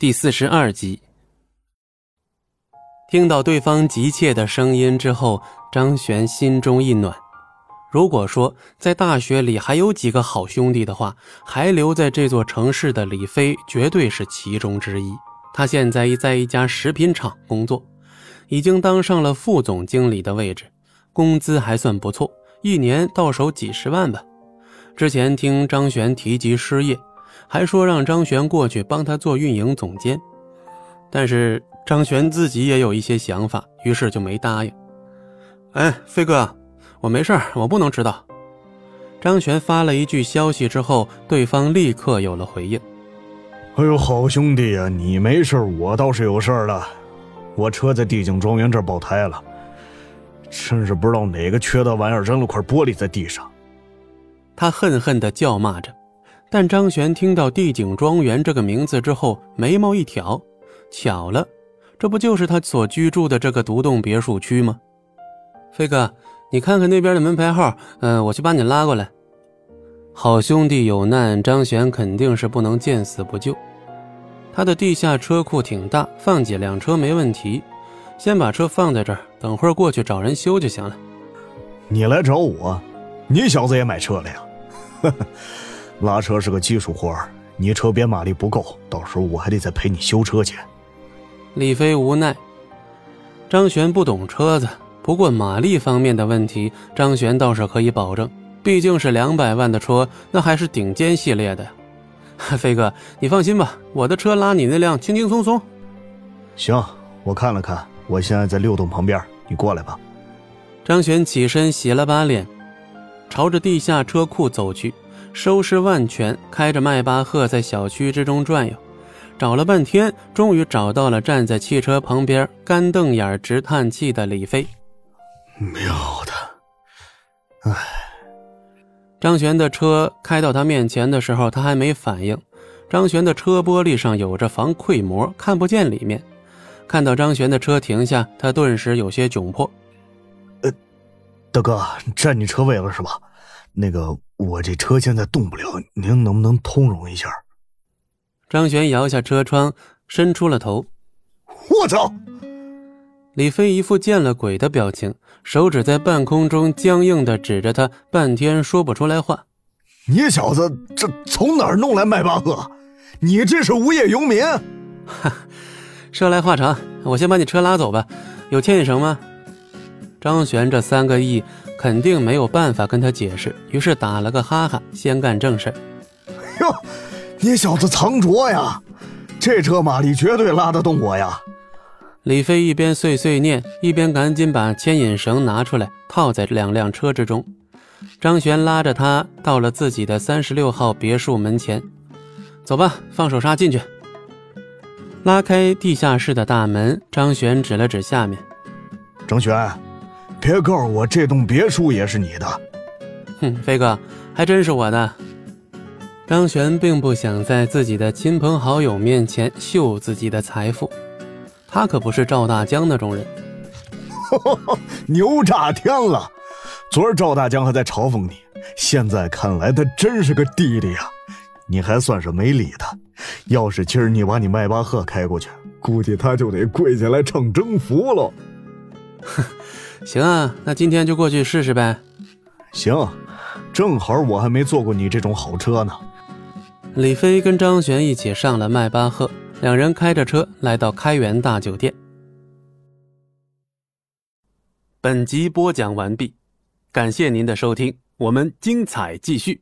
第四十二集，听到对方急切的声音之后，张璇心中一暖。如果说在大学里还有几个好兄弟的话，还留在这座城市的李飞绝对是其中之一。他现在在一家食品厂工作，已经当上了副总经理的位置，工资还算不错，一年到手几十万吧。之前听张璇提及失业。还说让张璇过去帮他做运营总监，但是张璇自己也有一些想法，于是就没答应。哎，飞哥，我没事我不能迟到。张璇发了一句消息之后，对方立刻有了回应。哎呦，好兄弟呀，你没事我倒是有事了。我车在帝景庄园这儿爆胎了，真是不知道哪个缺德玩意儿扔了块玻璃在地上。他恨恨地叫骂着。但张璇听到地景庄园这个名字之后，眉毛一挑，巧了，这不就是他所居住的这个独栋别墅区吗？飞哥，你看看那边的门牌号，嗯，我去把你拉过来。好兄弟有难，张璇肯定是不能见死不救。他的地下车库挺大，放几辆车没问题。先把车放在这儿，等会儿过去找人修就行了。你来找我，你小子也买车了呀？拉车是个技术活儿，你车编马力不够，到时候我还得再陪你修车去。李飞无奈，张璇不懂车子，不过马力方面的问题，张璇倒是可以保证，毕竟是两百万的车，那还是顶尖系列的。飞哥，你放心吧，我的车拉你那辆轻轻松松。行，我看了看，我现在在六栋旁边，你过来吧。张璇起身洗了把脸，朝着地下车库走去。收拾万全，开着迈巴赫在小区之中转悠，找了半天，终于找到了站在汽车旁边干瞪眼直叹气的李飞。喵的，唉。张璇的车开到他面前的时候，他还没反应。张璇的车玻璃上有着防窥膜，看不见里面。看到张璇的车停下，他顿时有些窘迫。呃，大哥，占你车位了是吧？那个。我这车现在动不了，您能不能通融一下？张璇摇下车窗，伸出了头。我操！李飞一副见了鬼的表情，手指在半空中僵硬的指着他，半天说不出来话。你小子这从哪儿弄来迈巴赫？你这是无业游民？哈，说来话长，我先把你车拉走吧。有牵引绳吗？张璇这三个亿。肯定没有办法跟他解释，于是打了个哈哈，先干正事。哟，你小子藏拙呀！这车马力绝对拉得动我呀！李飞一边碎碎念，一边赶紧把牵引绳拿出来，套在两辆车之中。张璇拉着他到了自己的三十六号别墅门前，走吧，放手刹进去。拉开地下室的大门，张璇指了指下面，张璇。别告诉我这栋别墅也是你的！哼，飞哥，还真是我的。张璇并不想在自己的亲朋好友面前秀自己的财富，他可不是赵大江那种人。牛炸天了！昨儿赵大江还在嘲讽你，现在看来他真是个弟弟呀！你还算是没理他。要是今儿你把你迈巴赫开过去，估计他就得跪下来唱征服了。哼。行啊，那今天就过去试试呗。行，正好我还没坐过你这种好车呢。李飞跟张璇一起上了迈巴赫，两人开着车来到开元大酒店。本集播讲完毕，感谢您的收听，我们精彩继续。